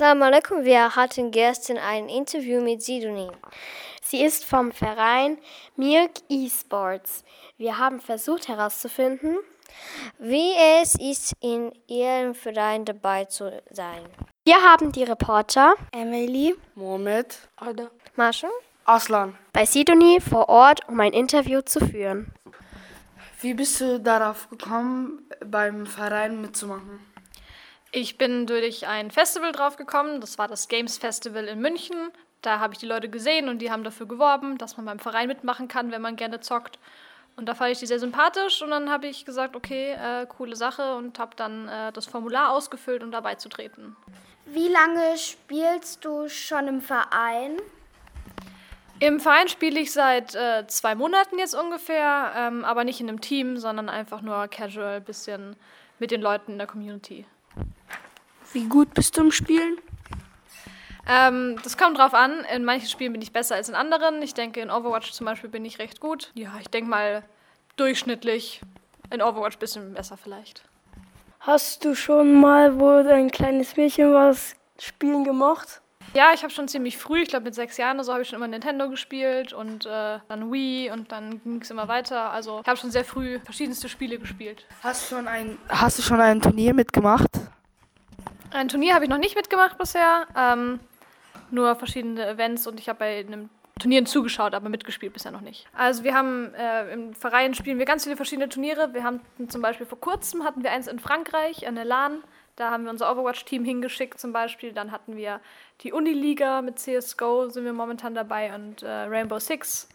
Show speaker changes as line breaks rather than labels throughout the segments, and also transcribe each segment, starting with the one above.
Assalamu alaikum, wir hatten gestern ein Interview mit Sidonie.
Sie ist vom Verein Mirk Esports. Wir haben versucht herauszufinden,
wie es ist, in ihrem Verein dabei zu sein.
Wir haben die Reporter
Emily, Mohamed,
Ada, Mascha,
Aslan
bei Sidonie vor Ort, um ein Interview zu führen.
Wie bist du darauf gekommen, beim Verein mitzumachen?
Ich bin durch ein Festival draufgekommen. Das war das Games Festival in München. Da habe ich die Leute gesehen und die haben dafür geworben, dass man beim Verein mitmachen kann, wenn man gerne zockt. Und da fand ich die sehr sympathisch und dann habe ich gesagt, okay, äh, coole Sache und habe dann äh, das Formular ausgefüllt, um dabei zu treten.
Wie lange spielst du schon im Verein?
Im Verein spiele ich seit äh, zwei Monaten jetzt ungefähr, ähm, aber nicht in einem Team, sondern einfach nur casual, bisschen mit den Leuten in der Community.
Wie gut bist du im Spielen?
Ähm, das kommt drauf an. In manchen Spielen bin ich besser als in anderen. Ich denke, in Overwatch zum Beispiel bin ich recht gut. Ja, ich denke mal durchschnittlich. In Overwatch ein bisschen besser vielleicht.
Hast du schon mal, wo ein kleines Mädchen war, Spielen gemacht?
Ja, ich habe schon ziemlich früh, ich glaube mit sechs Jahren oder so, habe ich schon immer Nintendo gespielt und äh, dann Wii und dann ging es immer weiter. Also ich habe schon sehr früh verschiedenste Spiele gespielt.
Hast, schon ein, hast du schon ein Turnier mitgemacht?
Ein Turnier habe ich noch nicht mitgemacht bisher, ähm, nur verschiedene Events und ich habe bei einem Turnieren zugeschaut, aber mitgespielt bisher noch nicht. Also wir haben äh, im Verein spielen wir ganz viele verschiedene Turniere. Wir haben zum Beispiel vor kurzem hatten wir eins in Frankreich, eine LAN. Da haben wir unser Overwatch-Team hingeschickt zum Beispiel. Dann hatten wir die Uniliga mit CSGO, sind wir momentan dabei und äh, Rainbow Six.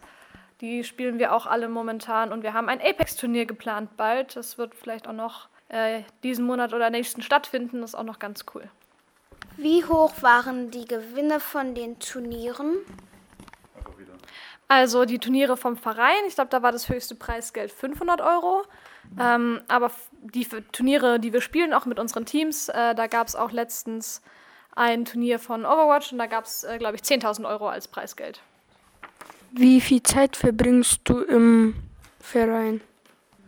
Die spielen wir auch alle momentan. Und wir haben ein Apex-Turnier geplant bald. Das wird vielleicht auch noch äh, diesen Monat oder nächsten stattfinden. Ist auch noch ganz cool.
Wie hoch waren die Gewinne von den Turnieren?
Also die Turniere vom Verein, ich glaube, da war das höchste Preisgeld 500 Euro. Ähm, aber die Turniere, die wir spielen, auch mit unseren Teams, äh, da gab es auch letztens ein Turnier von Overwatch und da gab es, äh, glaube ich, 10.000 Euro als Preisgeld.
Wie viel Zeit verbringst du im Verein?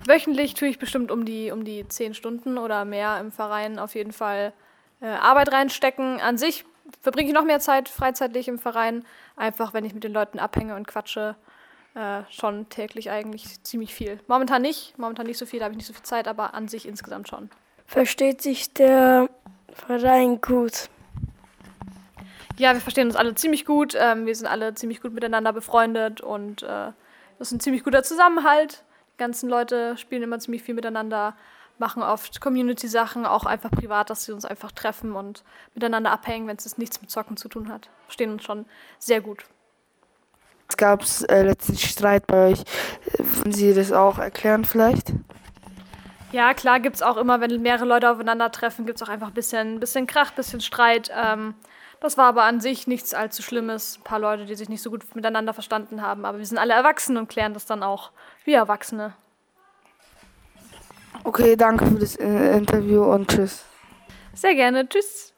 Wöchentlich tue ich bestimmt um die, um die 10 Stunden oder mehr im Verein auf jeden Fall äh, Arbeit reinstecken. An sich verbringe ich noch mehr Zeit freizeitlich im Verein, einfach wenn ich mit den Leuten abhänge und quatsche. Äh, schon täglich eigentlich ziemlich viel. Momentan nicht, momentan nicht so viel, da habe ich nicht so viel Zeit, aber an sich insgesamt schon.
Versteht sich der Verein gut?
Ja, wir verstehen uns alle ziemlich gut. Ähm, wir sind alle ziemlich gut miteinander befreundet und äh, das ist ein ziemlich guter Zusammenhalt. Die ganzen Leute spielen immer ziemlich viel miteinander machen oft Community-Sachen, auch einfach privat, dass sie uns einfach treffen und miteinander abhängen, wenn es nichts mit Zocken zu tun hat. Verstehen uns schon sehr gut.
Es gab äh, letztens Streit bei euch. Wollen Sie das auch erklären vielleicht?
Ja, klar gibt es auch immer, wenn mehrere Leute aufeinandertreffen, gibt es auch einfach ein bisschen, bisschen Krach, ein bisschen Streit. Ähm, das war aber an sich nichts allzu Schlimmes. Ein paar Leute, die sich nicht so gut miteinander verstanden haben. Aber wir sind alle erwachsen und klären das dann auch wie Erwachsene.
Okay, danke für das äh, Interview und tschüss.
Sehr gerne. Tschüss.